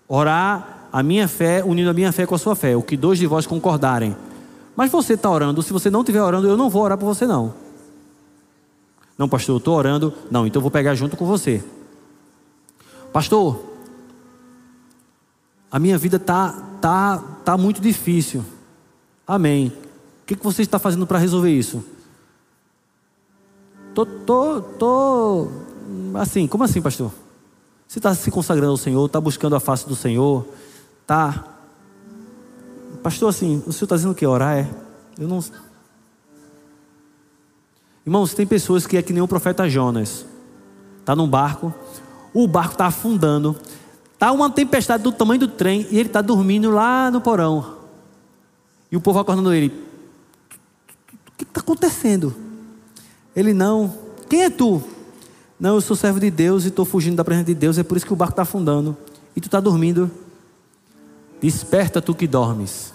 Orar a minha fé, unindo a minha fé com a sua fé. O que dois de vós concordarem. Mas você está orando. Se você não estiver orando, eu não vou orar por você, não. Não, pastor, eu estou orando. Não, então eu vou pegar junto com você. Pastor, a minha vida tá, tá, tá muito difícil. Amém. O que, que você está fazendo para resolver isso? Tô, tô, tô, assim, como assim, pastor? Você está se consagrando ao Senhor, está buscando a face do Senhor, tá? Pastor, assim, o senhor está dizendo que orar é? Eu não. Irmãos, tem pessoas que é que nem o profeta Jonas. Está num barco, o barco está afundando, está uma tempestade do tamanho do trem e ele está dormindo lá no porão. E o povo acordando ele: O que está acontecendo? Ele não. Quem é tu? Não, eu sou servo de Deus e estou fugindo da presença de Deus, é por isso que o barco está afundando. E tu está dormindo. Desperta tu que dormes.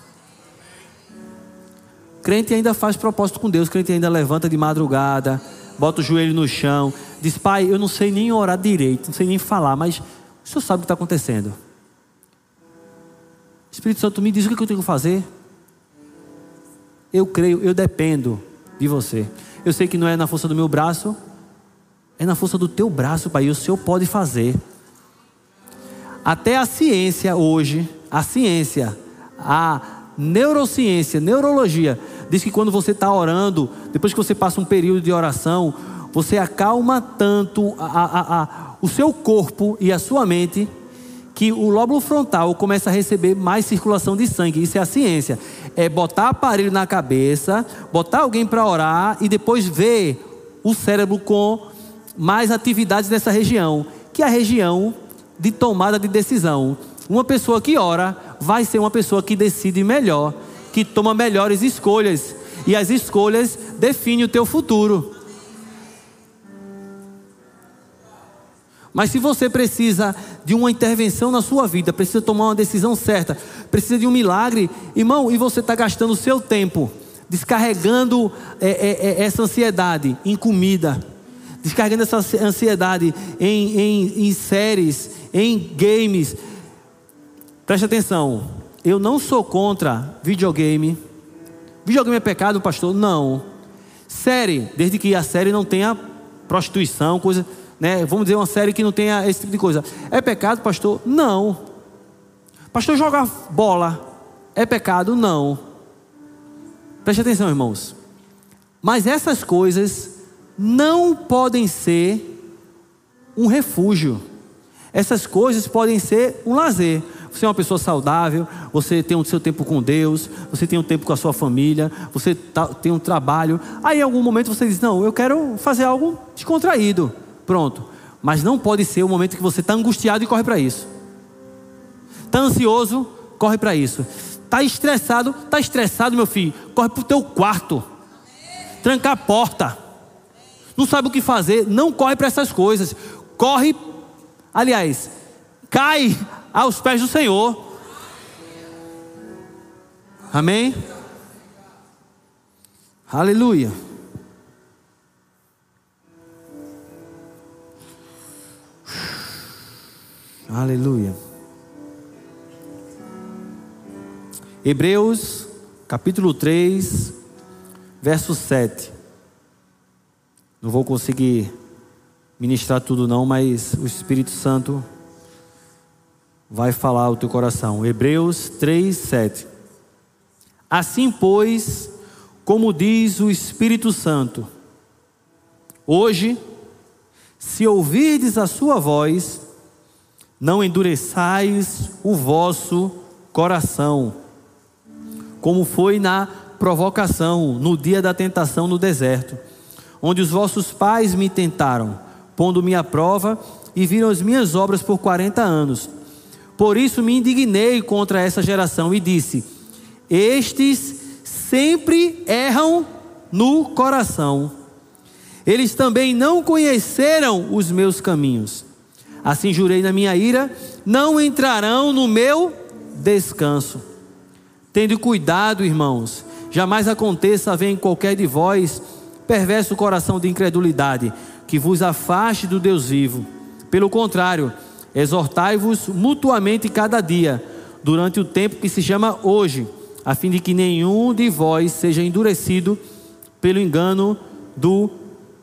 Crente ainda faz propósito com Deus, crente ainda levanta de madrugada, bota o joelho no chão, diz: Pai, eu não sei nem orar direito, não sei nem falar, mas o Senhor sabe o que está acontecendo. Espírito Santo, me diz o que eu tenho que fazer. Eu creio, eu dependo de você. Eu sei que não é na força do meu braço, é na força do teu braço, Pai, e o Senhor pode fazer. Até a ciência hoje, a ciência, a neurociência, neurologia, diz que quando você está orando, depois que você passa um período de oração, você acalma tanto a, a, a, o seu corpo e a sua mente que o lóbulo frontal começa a receber mais circulação de sangue. Isso é a ciência. É botar aparelho na cabeça, botar alguém para orar e depois ver o cérebro com mais atividades nessa região, que é a região de tomada de decisão. Uma pessoa que ora vai ser uma pessoa que decide melhor, que toma melhores escolhas. E as escolhas definem o teu futuro. Mas se você precisa de uma intervenção na sua vida, precisa tomar uma decisão certa, precisa de um milagre, irmão, e você está gastando o seu tempo descarregando é, é, é, essa ansiedade em comida, descarregando essa ansiedade em, em, em séries, em games. Preste atenção, eu não sou contra videogame. Videogame é pecado, pastor? Não. Série, desde que a série não tenha prostituição, coisa né? Vamos dizer uma série que não tenha esse tipo de coisa. É pecado, pastor? Não. Pastor, jogar bola é pecado? Não. Preste atenção, irmãos. Mas essas coisas não podem ser um refúgio. Essas coisas podem ser um lazer. Você é uma pessoa saudável, você tem o seu tempo com Deus, você tem um tempo com a sua família, você tá, tem um trabalho. Aí em algum momento você diz: Não, eu quero fazer algo descontraído. Pronto. Mas não pode ser o momento que você está angustiado e corre para isso. Está ansioso, corre para isso. Está estressado, está estressado, meu filho. Corre para o teu quarto. Trancar a porta. Não sabe o que fazer, não corre para essas coisas. Corre, aliás, cai aos pés do Senhor. Amém? Aleluia. Aleluia. Hebreus, capítulo 3, verso 7. Não vou conseguir ministrar tudo não, mas o Espírito Santo vai falar o teu coração. Hebreus 3, 7. Assim, pois, como diz o Espírito Santo: Hoje, se ouvirdes a sua voz, não endureçais o vosso coração, como foi na provocação, no dia da tentação no deserto, onde os vossos pais me tentaram, pondo-me à prova e viram as minhas obras por quarenta anos. Por isso me indignei contra essa geração e disse: Estes sempre erram no coração. Eles também não conheceram os meus caminhos. Assim jurei na minha ira: não entrarão no meu descanso. Tendo cuidado, irmãos, jamais aconteça haver em qualquer de vós perverso coração de incredulidade, que vos afaste do Deus vivo. Pelo contrário, exortai-vos mutuamente cada dia, durante o tempo que se chama hoje, a fim de que nenhum de vós seja endurecido pelo engano do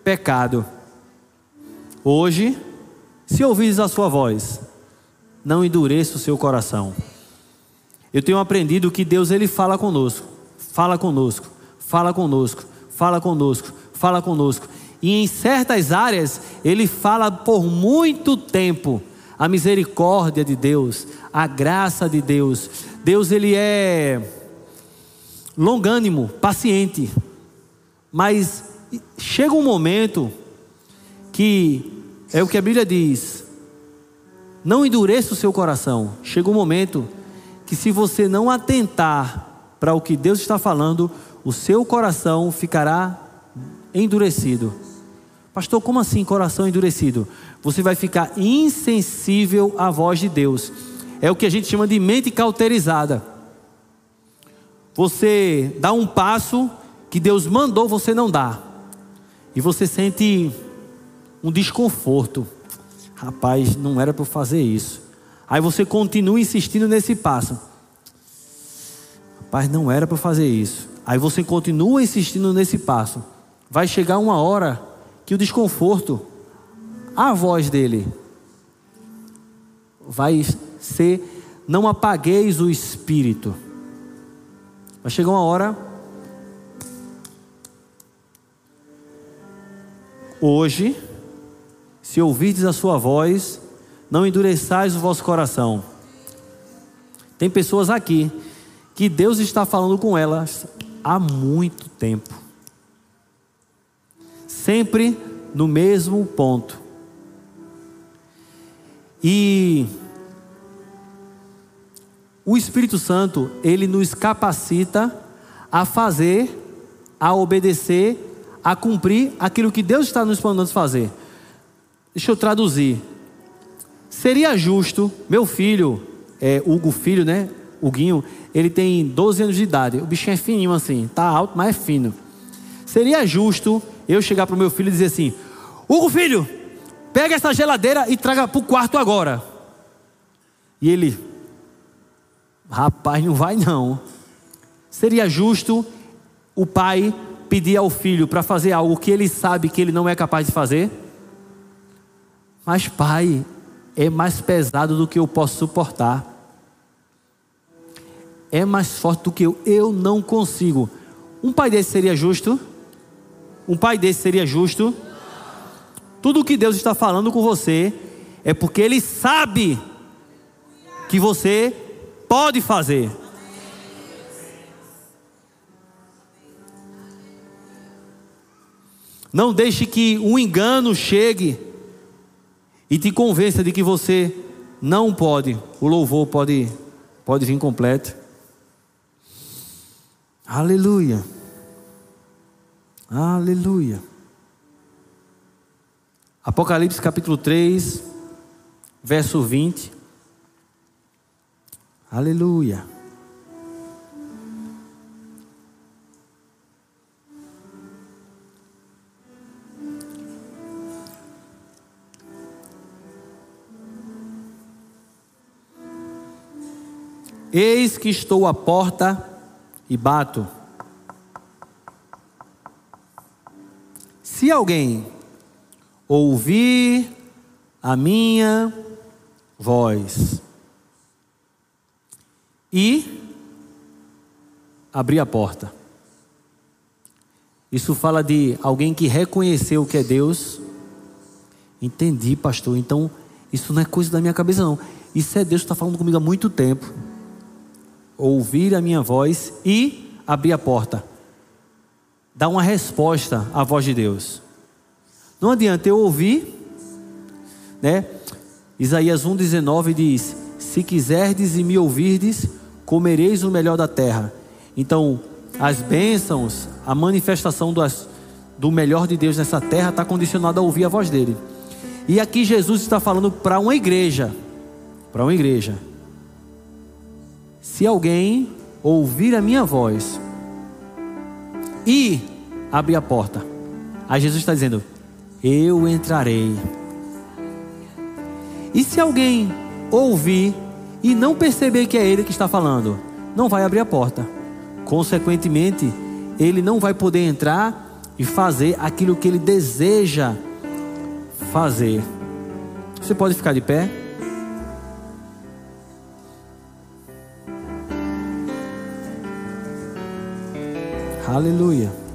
pecado. Hoje, se ouvis a sua voz, não endureça o seu coração. Eu tenho aprendido que Deus ele fala conosco, fala conosco, fala conosco, fala conosco, fala conosco. E em certas áreas ele fala por muito tempo. A misericórdia de Deus, a graça de Deus. Deus ele é longânimo, paciente. Mas chega um momento que é o que a Bíblia diz: não endureça o seu coração. Chega um momento que, se você não atentar para o que Deus está falando, o seu coração ficará endurecido. Pastor, como assim coração endurecido? Você vai ficar insensível à voz de Deus. É o que a gente chama de mente cauterizada. Você dá um passo que Deus mandou, você não dá. E você sente um desconforto. Rapaz, não era para fazer isso. Aí você continua insistindo nesse passo. Rapaz, não era para fazer isso. Aí você continua insistindo nesse passo. Vai chegar uma hora que o desconforto, a voz dele, vai ser: não apagueis o espírito. Vai chegar uma hora. Hoje, se ouvirdes a sua voz, não endureçais o vosso coração. Tem pessoas aqui que Deus está falando com elas há muito tempo. Sempre no mesmo ponto. E o Espírito Santo, ele nos capacita a fazer, a obedecer, a cumprir aquilo que Deus está nos mandando fazer. Deixa eu traduzir. Seria justo, meu filho, é, Hugo Filho, né? Huguinho, ele tem 12 anos de idade. O bichinho é fininho assim, tá alto, mas é fino. Seria justo eu chegar pro meu filho e dizer assim: Hugo Filho, pega essa geladeira e traga pro quarto agora. E ele, rapaz, não vai não. Seria justo o pai pedir ao filho para fazer algo que ele sabe que ele não é capaz de fazer? Mas, pai, é mais pesado do que eu posso suportar. É mais forte do que eu. Eu não consigo. Um pai desse seria justo? Um pai desse seria justo? Tudo o que Deus está falando com você é porque Ele sabe que você pode fazer. Não deixe que um engano chegue e te convença de que você não pode, o louvor pode, pode vir completo. Aleluia. Aleluia. Apocalipse capítulo 3, verso 20. Aleluia. Eis que estou à porta e bato. Se alguém ouvir a minha voz e abrir a porta, Isso fala de alguém que reconheceu que é Deus. Entendi, pastor. Então, isso não é coisa da minha cabeça, não. Isso é Deus que está falando comigo há muito tempo. Ouvir a minha voz e abrir a porta. Dar uma resposta à voz de Deus. Não adianta eu ouvir, né? Isaías 1,19 diz: Se quiserdes e me ouvirdes, comereis o melhor da terra. Então, as bênçãos, a manifestação das, do melhor de Deus nessa terra está condicionada a ouvir a voz dele. E aqui Jesus está falando para uma igreja, para uma igreja. Se alguém ouvir a minha voz e abrir a porta, aí Jesus está dizendo: Eu entrarei. E se alguém ouvir e não perceber que é ele que está falando, não vai abrir a porta. Consequentemente, ele não vai poder entrar e fazer aquilo que ele deseja fazer. Você pode ficar de pé? Aleluia.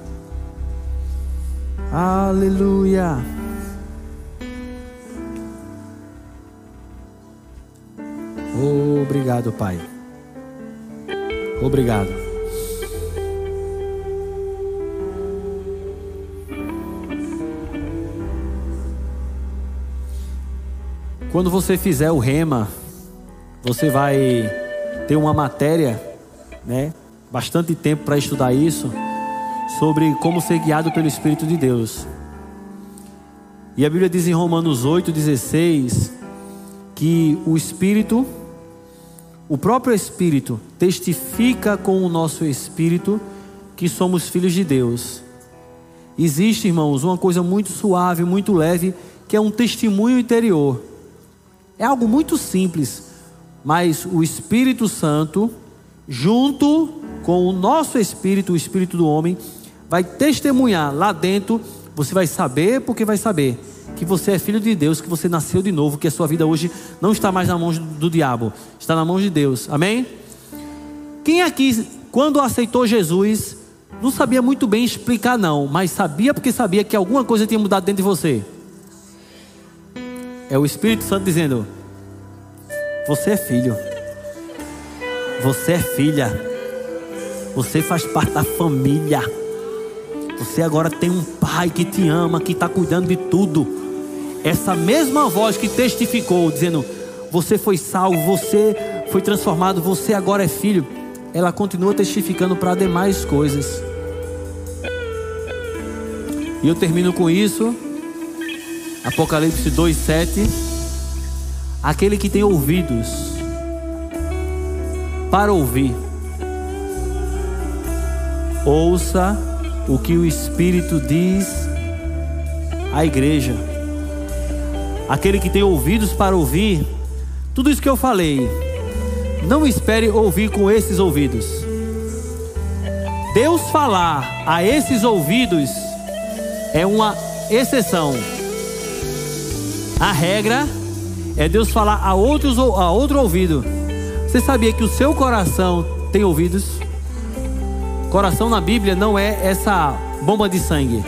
Aleluia. Obrigado, Pai. Obrigado. Quando você fizer o rema, você vai ter uma matéria, né? Bastante tempo para estudar isso, sobre como ser guiado pelo Espírito de Deus. E a Bíblia diz em Romanos 8,16 que o Espírito, o próprio Espírito, testifica com o nosso Espírito que somos filhos de Deus. Existe, irmãos, uma coisa muito suave, muito leve, que é um testemunho interior. É algo muito simples, mas o Espírito Santo, junto com o nosso espírito, o espírito do homem, vai testemunhar lá dentro. Você vai saber, porque vai saber que você é filho de Deus, que você nasceu de novo, que a sua vida hoje não está mais na mão do diabo, está na mão de Deus. Amém? Quem aqui, quando aceitou Jesus, não sabia muito bem explicar, não, mas sabia porque sabia que alguma coisa tinha mudado dentro de você? É o Espírito Santo dizendo: Você é filho. Você é filha. Você faz parte da família. Você agora tem um pai que te ama, que está cuidando de tudo. Essa mesma voz que testificou, dizendo: Você foi salvo, você foi transformado, você agora é filho. Ela continua testificando para demais coisas. E eu termino com isso. Apocalipse 2:7 Aquele que tem ouvidos para ouvir ouça o que o Espírito diz à igreja. Aquele que tem ouvidos para ouvir tudo isso que eu falei, não espere ouvir com esses ouvidos. Deus falar a esses ouvidos é uma exceção. A regra é Deus falar a, outros, a outro ouvido. Você sabia que o seu coração tem ouvidos? Coração na Bíblia não é essa bomba de sangue,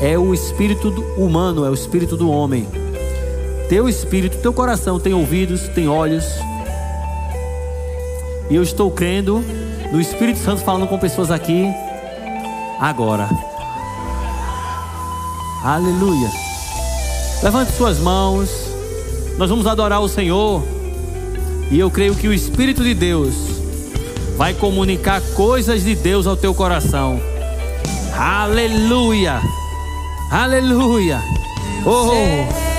é o espírito humano, é o espírito do homem. Teu espírito, teu coração tem ouvidos, tem olhos. E eu estou crendo no Espírito Santo falando com pessoas aqui agora. Aleluia. Levante suas mãos. Nós vamos adorar o Senhor. E eu creio que o Espírito de Deus vai comunicar coisas de Deus ao teu coração. Aleluia. Aleluia. Oh.